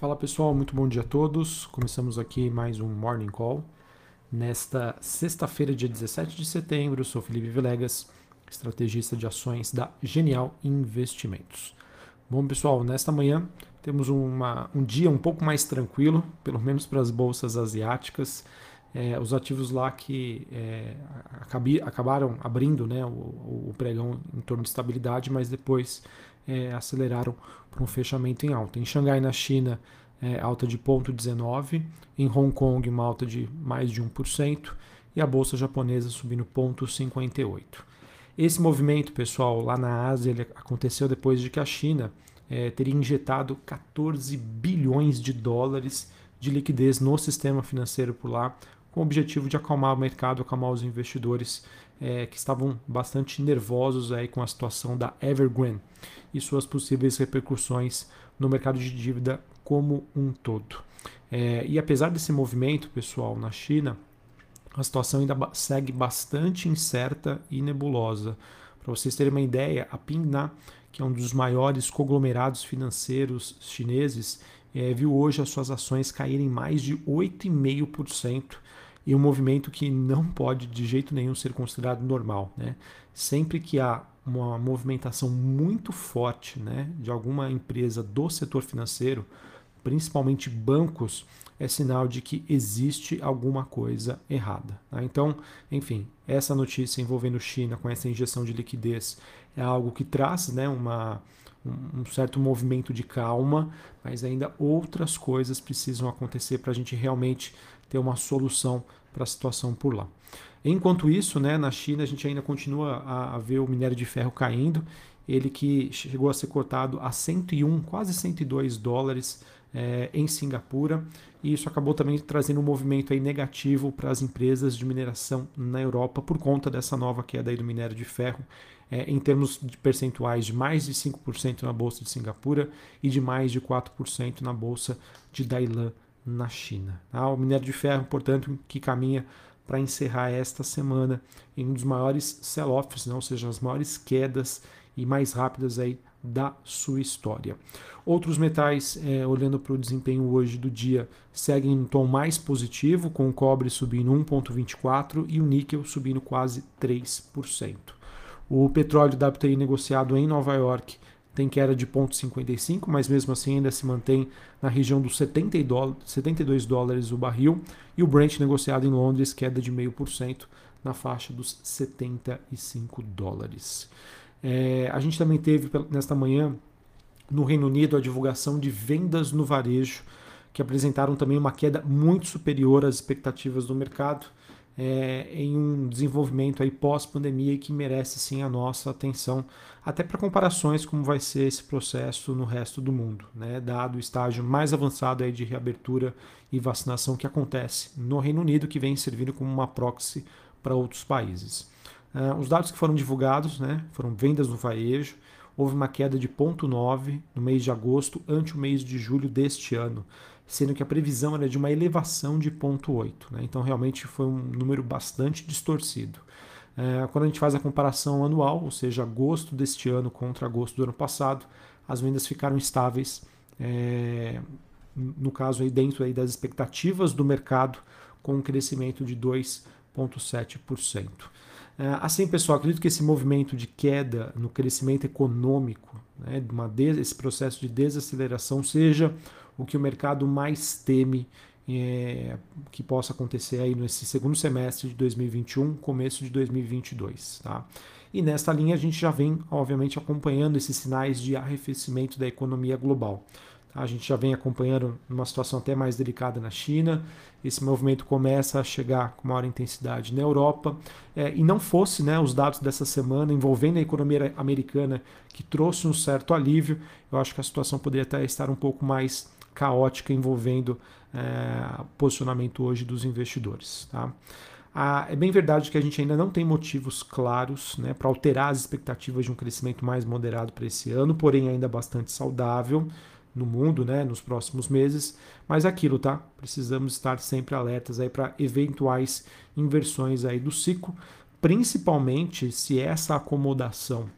Fala pessoal, muito bom dia a todos. Começamos aqui mais um Morning Call. Nesta sexta-feira, dia 17 de setembro, eu sou Felipe Vilegas, estrategista de ações da Genial Investimentos. Bom pessoal, nesta manhã temos uma, um dia um pouco mais tranquilo, pelo menos para as bolsas asiáticas. É, os ativos lá que é, acabi, acabaram abrindo né, o, o, pregão em torno de estabilidade, mas depois é, aceleraram para um fechamento em alta. Em Xangai, na China, é, alta de 0,19%, em Hong Kong, uma alta de mais de 1%, e a bolsa japonesa subindo 0,58%. Esse movimento, pessoal, lá na Ásia, ele aconteceu depois de que a China é, teria injetado 14 bilhões de dólares de liquidez no sistema financeiro por lá, com o objetivo de acalmar o mercado, acalmar os investidores é, que estavam bastante nervosos aí com a situação da Evergrande e suas possíveis repercussões no mercado de dívida como um todo. É, e apesar desse movimento, pessoal, na China, a situação ainda segue bastante incerta e nebulosa. Para vocês terem uma ideia, a Pingna, que é um dos maiores conglomerados financeiros chineses, é, viu hoje as suas ações caírem mais de 8,5% e um movimento que não pode de jeito nenhum ser considerado normal. Né? Sempre que há uma movimentação muito forte né, de alguma empresa do setor financeiro, principalmente bancos, é sinal de que existe alguma coisa errada. Tá? Então, enfim, essa notícia envolvendo China com essa injeção de liquidez é algo que traz né, uma, um certo movimento de calma, mas ainda outras coisas precisam acontecer para a gente realmente ter uma solução para a situação por lá. Enquanto isso, né, na China a gente ainda continua a, a, ver o minério de ferro caindo, ele que chegou a ser cotado a 101, quase 102 dólares é, em Singapura, e isso acabou também trazendo um movimento aí negativo para as empresas de mineração na Europa por conta dessa nova queda aí do minério de ferro, é, em termos de percentuais de mais de 5% na bolsa de Singapura e de mais de 4% na bolsa de Dailan na China. Tá? O minério de ferro, portanto, que caminha para encerrar esta semana em um dos maiores sell-offs, né? ou seja, as maiores quedas e mais rápidas aí da sua história. Outros metais, é, olhando para o desempenho hoje do dia, seguem em um tom mais positivo, com o cobre subindo 1,24% e o níquel subindo quase 3%. O petróleo WTI negociado em Nova York tem queda de 0,55, mas mesmo assim ainda se mantém na região dos 72 dólares o barril, e o Brent negociado em Londres queda de 0,5% na faixa dos 75 dólares. É, a gente também teve nesta manhã no Reino Unido a divulgação de vendas no varejo, que apresentaram também uma queda muito superior às expectativas do mercado é, em um desenvolvimento aí pós-pandemia que merece sim a nossa atenção, até para comparações como vai ser esse processo no resto do mundo, né, dado o estágio mais avançado aí de reabertura e vacinação que acontece no Reino Unido, que vem servindo como uma proxy para outros países. Uh, os dados que foram divulgados né, foram vendas no varejo, houve uma queda de 0,9 no mês de agosto ante o mês de julho deste ano, sendo que a previsão era de uma elevação de 0,8. Né? Então, realmente foi um número bastante distorcido. É, quando a gente faz a comparação anual, ou seja, agosto deste ano contra agosto do ano passado, as vendas ficaram estáveis, é, no caso aí dentro aí das expectativas do mercado, com um crescimento de 2,7%. É, assim, pessoal, acredito que esse movimento de queda no crescimento econômico, né, uma esse processo de desaceleração, seja o que o mercado mais teme é, que possa acontecer aí nesse segundo semestre de 2021, começo de 2022. Tá? E nesta linha a gente já vem, obviamente, acompanhando esses sinais de arrefecimento da economia global. A gente já vem acompanhando uma situação até mais delicada na China. Esse movimento começa a chegar com maior intensidade na Europa. É, e não fosse né, os dados dessa semana envolvendo a economia americana que trouxe um certo alívio, eu acho que a situação poderia até estar um pouco mais caótica envolvendo é, posicionamento hoje dos investidores. Tá? Ah, é bem verdade que a gente ainda não tem motivos claros né, para alterar as expectativas de um crescimento mais moderado para esse ano, porém ainda bastante saudável no mundo, né, nos próximos meses. Mas é aquilo, tá? Precisamos estar sempre alertas aí para eventuais inversões aí do ciclo, principalmente se essa acomodação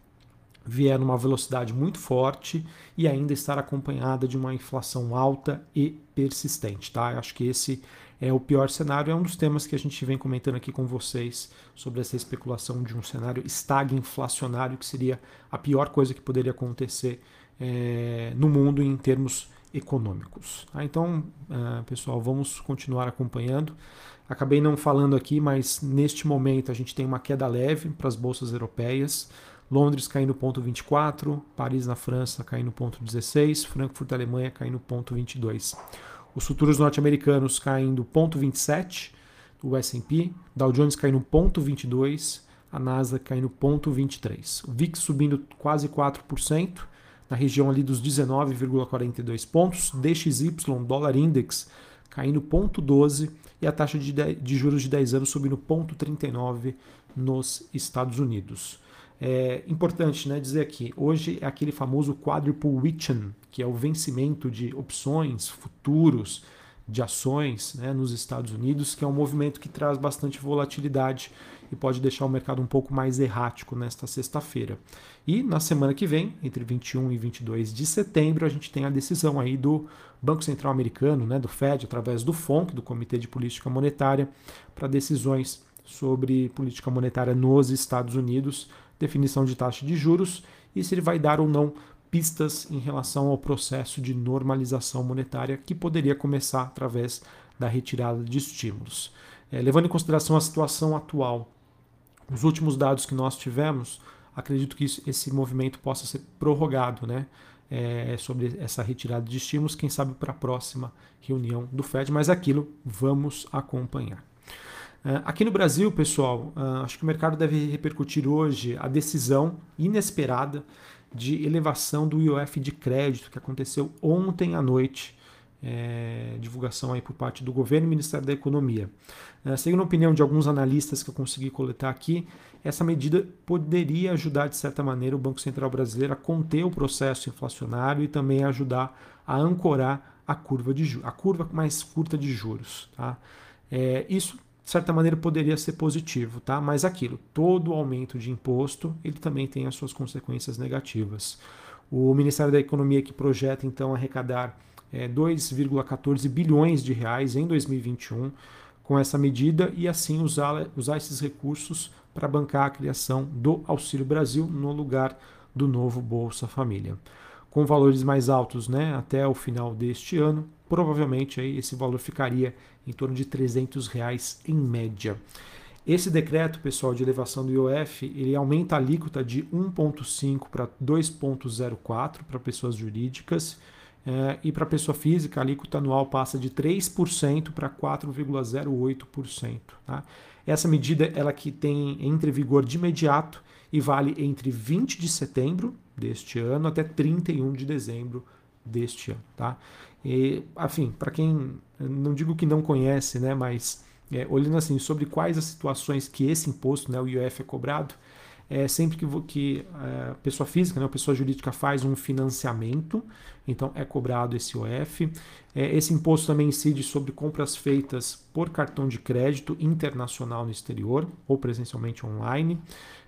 vier numa velocidade muito forte e ainda estar acompanhada de uma inflação alta e persistente, tá? Eu acho que esse é o pior cenário, é um dos temas que a gente vem comentando aqui com vocês sobre essa especulação de um cenário estagflacionário, que seria a pior coisa que poderia acontecer é, no mundo em termos econômicos. Tá? Então, uh, pessoal, vamos continuar acompanhando. Acabei não falando aqui, mas neste momento a gente tem uma queda leve para as bolsas europeias. Londres caindo ponto 24, Paris na França caindo ponto 16, Frankfurt Alemanha caindo ponto 22. Os futuros norte-americanos caindo ponto 27, o S&P, Dow Jones caindo ponto 22, a Nasdaq caindo ponto 23. O VIX subindo quase 4%, na região ali dos 19,42 pontos, DXY, dólar index, caindo ponto 12 e a taxa de, de juros de 10 anos subindo ponto 39 nos Estados Unidos. É importante né, dizer aqui, hoje é aquele famoso quadruple witchen, que é o vencimento de opções, futuros, de ações né, nos Estados Unidos, que é um movimento que traz bastante volatilidade e pode deixar o mercado um pouco mais errático nesta sexta-feira. E na semana que vem, entre 21 e 22 de setembro, a gente tem a decisão aí do Banco Central Americano, né, do Fed, através do FONC, do Comitê de Política Monetária, para decisões sobre política monetária nos Estados Unidos definição de taxa de juros e se ele vai dar ou não pistas em relação ao processo de normalização monetária que poderia começar através da retirada de estímulos. É, levando em consideração a situação atual, os últimos dados que nós tivemos, acredito que isso, esse movimento possa ser prorrogado, né? É, sobre essa retirada de estímulos, quem sabe para a próxima reunião do Fed, mas aquilo vamos acompanhar. É, aqui no Brasil, pessoal, é, acho que o mercado deve repercutir hoje a decisão inesperada de elevação do IOF de crédito que aconteceu ontem à noite, é, divulgação aí por parte do governo e Ministério da Economia. É, segundo a opinião de alguns analistas que eu consegui coletar aqui, essa medida poderia ajudar de certa maneira o Banco Central brasileiro a conter o processo inflacionário e também ajudar a ancorar a curva de a curva mais curta de juros. Tá? É, isso de certa maneira poderia ser positivo, tá? Mas aquilo, todo aumento de imposto, ele também tem as suas consequências negativas. O Ministério da Economia que projeta então arrecadar é, 2,14 bilhões de reais em 2021 com essa medida e assim usar, usar esses recursos para bancar a criação do Auxílio Brasil no lugar do novo Bolsa Família. Com valores mais altos né, até o final deste ano, provavelmente aí esse valor ficaria em torno de 300 reais em média. Esse decreto, pessoal, de elevação do IOF, ele aumenta a alíquota de 1,5 para 2,04 para pessoas jurídicas é, e para pessoa física a alíquota anual passa de 3% para 4,08%. Tá? Essa medida ela que tem entre vigor de imediato e vale entre 20 de setembro deste ano até 31 de dezembro deste ano. Tá? E, enfim, para quem não digo que não conhece, né, mas é, olhando assim sobre quais as situações que esse imposto, né, o IOF é cobrado, é sempre que, que a é, pessoa física, né, a pessoa jurídica faz um financiamento, então é cobrado esse IOF. É, esse imposto também incide sobre compras feitas por cartão de crédito internacional no exterior ou presencialmente online.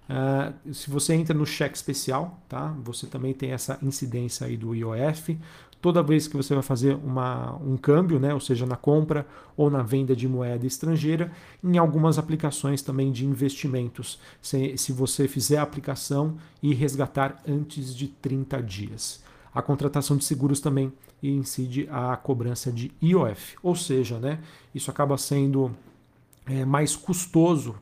Uh, se você entra no cheque especial, tá? Você também tem essa incidência aí do IOF toda vez que você vai fazer uma, um câmbio, né, ou seja, na compra ou na venda de moeda estrangeira, em algumas aplicações também de investimentos, se, se você fizer a aplicação e resgatar antes de 30 dias. A contratação de seguros também incide a cobrança de IOF, ou seja, né, isso acaba sendo é, mais custoso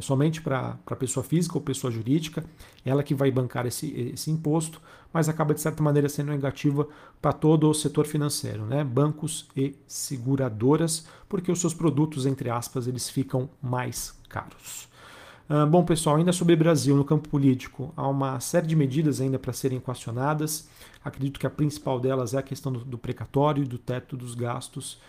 somente para pessoa física ou pessoa jurídica, ela que vai bancar esse, esse imposto, mas acaba de certa maneira sendo negativa para todo o setor financeiro, né? bancos e seguradoras, porque os seus produtos, entre aspas, eles ficam mais caros. Uh, bom, pessoal, ainda sobre Brasil no campo político, há uma série de medidas ainda para serem equacionadas. Acredito que a principal delas é a questão do, do precatório e do teto dos gastos.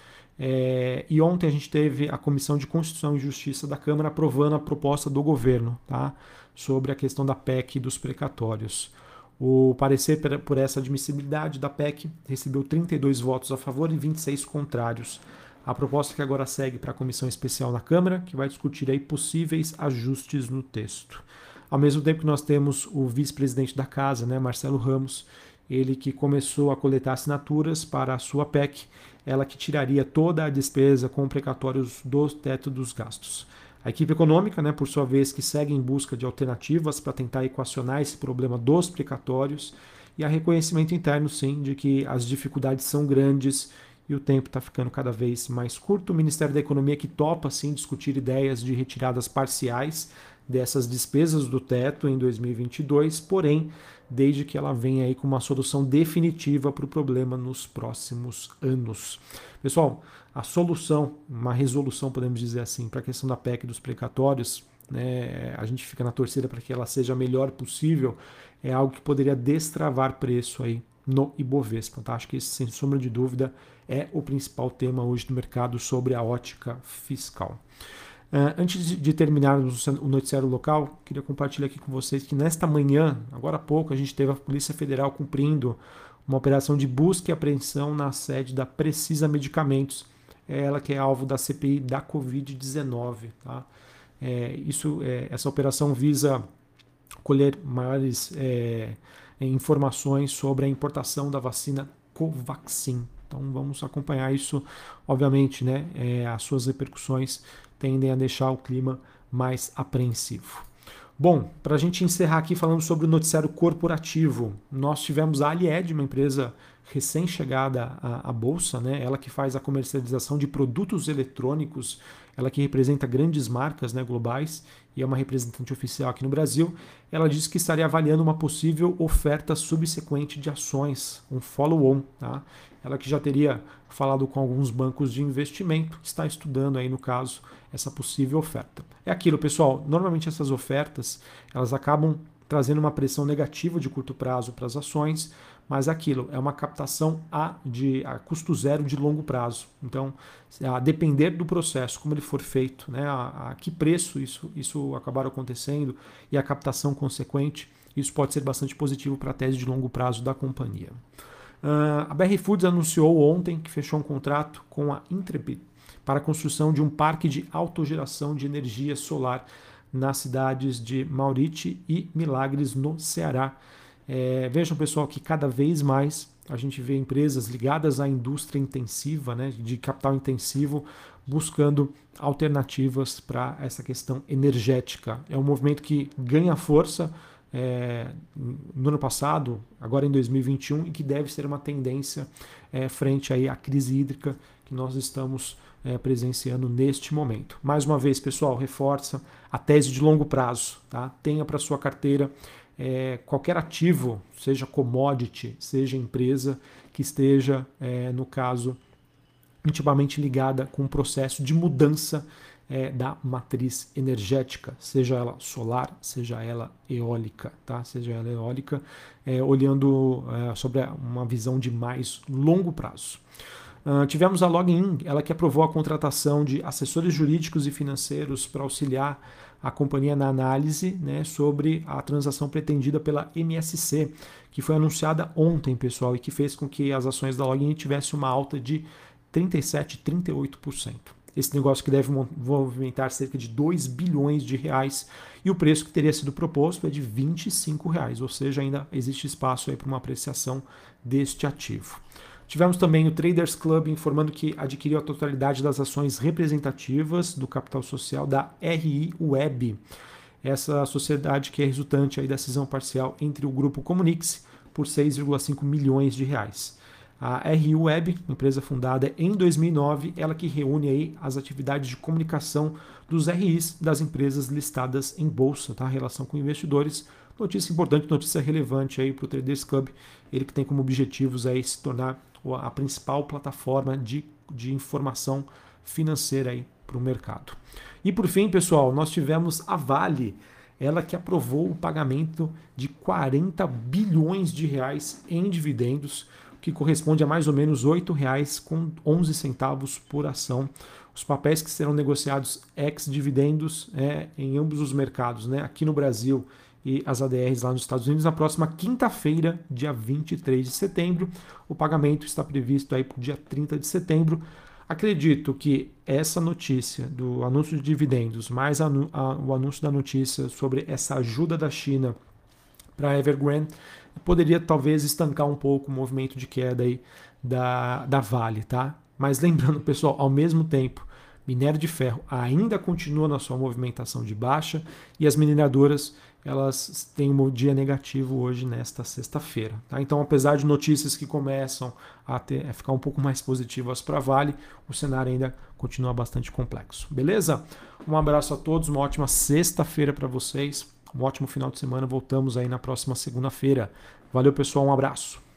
É, e ontem a gente teve a Comissão de Constituição e Justiça da Câmara aprovando a proposta do governo tá, sobre a questão da PEC dos precatórios. O parecer por essa admissibilidade da PEC recebeu 32 votos a favor e 26 contrários. A proposta que agora segue para a comissão especial na Câmara, que vai discutir aí possíveis ajustes no texto. Ao mesmo tempo que nós temos o vice-presidente da casa, né, Marcelo Ramos, ele que começou a coletar assinaturas para a sua PEC, ela que tiraria toda a despesa com precatórios do teto dos gastos. A equipe econômica, né, por sua vez, que segue em busca de alternativas para tentar equacionar esse problema dos precatórios, e há reconhecimento interno, sim, de que as dificuldades são grandes e o tempo está ficando cada vez mais curto. O Ministério da Economia que topa, sim, discutir ideias de retiradas parciais dessas despesas do teto em 2022, porém, desde que ela venha aí com uma solução definitiva para o problema nos próximos anos. Pessoal, a solução, uma resolução, podemos dizer assim, para a questão da PEC dos precatórios, né, a gente fica na torcida para que ela seja a melhor possível, é algo que poderia destravar preço aí no Ibovespa. Tá? Acho que esse, sem sombra de dúvida, é o principal tema hoje do mercado sobre a ótica fiscal. Uh, antes de terminarmos o noticiário local, queria compartilhar aqui com vocês que nesta manhã, agora há pouco, a gente teve a Polícia Federal cumprindo uma operação de busca e apreensão na sede da Precisa Medicamentos, é ela que é alvo da CPI da Covid-19. Tá? É, isso, é, essa operação visa colher maiores é, informações sobre a importação da vacina Covaxin. Então vamos acompanhar isso, obviamente, né? As suas repercussões tendem a deixar o clima mais apreensivo. Bom, para a gente encerrar aqui falando sobre o noticiário corporativo, nós tivemos a Alied, uma empresa recém-chegada à, à, bolsa, né? ela que faz a comercialização de produtos eletrônicos, ela que representa grandes marcas né, globais e é uma representante oficial aqui no Brasil. Ela disse que estaria avaliando uma possível oferta subsequente de ações, um follow-on. Tá? Ela que já teria falado com alguns bancos de investimento, está estudando aí no caso essa possível oferta. É aquilo, pessoal. Normalmente essas ofertas elas acabam trazendo uma pressão negativa de curto prazo para as ações, mas aquilo é uma captação a, de, a custo zero de longo prazo. Então, a depender do processo, como ele for feito, né, a, a que preço isso, isso acabar acontecendo e a captação consequente, isso pode ser bastante positivo para a tese de longo prazo da companhia. Uh, a BR Foods anunciou ontem que fechou um contrato com a Intrepid para a construção de um parque de autogeração de energia solar nas cidades de Mauriti e Milagres, no Ceará. É, vejam, pessoal, que cada vez mais a gente vê empresas ligadas à indústria intensiva, né, de capital intensivo, buscando alternativas para essa questão energética. É um movimento que ganha força é, no ano passado, agora em 2021, e que deve ser uma tendência é, frente aí à crise hídrica que nós estamos é, presenciando neste momento. Mais uma vez, pessoal, reforça a tese de longo prazo. Tá? Tenha para sua carteira é, qualquer ativo, seja commodity, seja empresa, que esteja, é, no caso, intimamente ligada com o processo de mudança é, da matriz energética, seja ela solar, seja ela eólica, tá? Seja ela eólica, é, olhando é, sobre uma visão de mais longo prazo. Uh, tivemos a Login, ela que aprovou a contratação de assessores jurídicos e financeiros para auxiliar a companhia na análise né, sobre a transação pretendida pela MSC, que foi anunciada ontem, pessoal, e que fez com que as ações da Login tivessem uma alta de 37, 38%. Esse negócio que deve movimentar cerca de 2 bilhões de reais e o preço que teria sido proposto é de 25 reais, ou seja, ainda existe espaço para uma apreciação deste ativo. Tivemos também o Traders Club informando que adquiriu a totalidade das ações representativas do capital social da RI Web, essa sociedade que é resultante aí da cisão parcial entre o grupo Comunix por 6,5 milhões de reais. A RI Web, empresa fundada em 2009, ela que reúne aí as atividades de comunicação dos RIs das empresas listadas em bolsa, tá? Relação com investidores. Notícia importante, notícia relevante aí para o Traders Club, ele que tem como objetivos aí se tornar a principal plataforma de, de informação financeira para o mercado. E por fim, pessoal, nós tivemos a Vale, ela que aprovou o pagamento de 40 bilhões de reais em dividendos, que corresponde a mais ou menos R$ 8,11 centavos por ação. Os papéis que serão negociados ex-dividendos é, em ambos os mercados, né? aqui no Brasil e as ADRs lá nos Estados Unidos na próxima quinta-feira, dia 23 de setembro. O pagamento está previsto aí para o dia 30 de setembro. Acredito que essa notícia do anúncio de dividendos, mais a, o anúncio da notícia sobre essa ajuda da China para a Evergrande, poderia talvez estancar um pouco o movimento de queda aí da, da Vale, tá? Mas lembrando, pessoal, ao mesmo tempo, minério de ferro ainda continua na sua movimentação de baixa e as mineradoras elas têm um dia negativo hoje nesta sexta-feira. Tá? Então, apesar de notícias que começam a, ter, a ficar um pouco mais positivas para Vale, o cenário ainda continua bastante complexo. Beleza? Um abraço a todos, uma ótima sexta-feira para vocês, um ótimo final de semana. Voltamos aí na próxima segunda-feira. Valeu, pessoal, um abraço.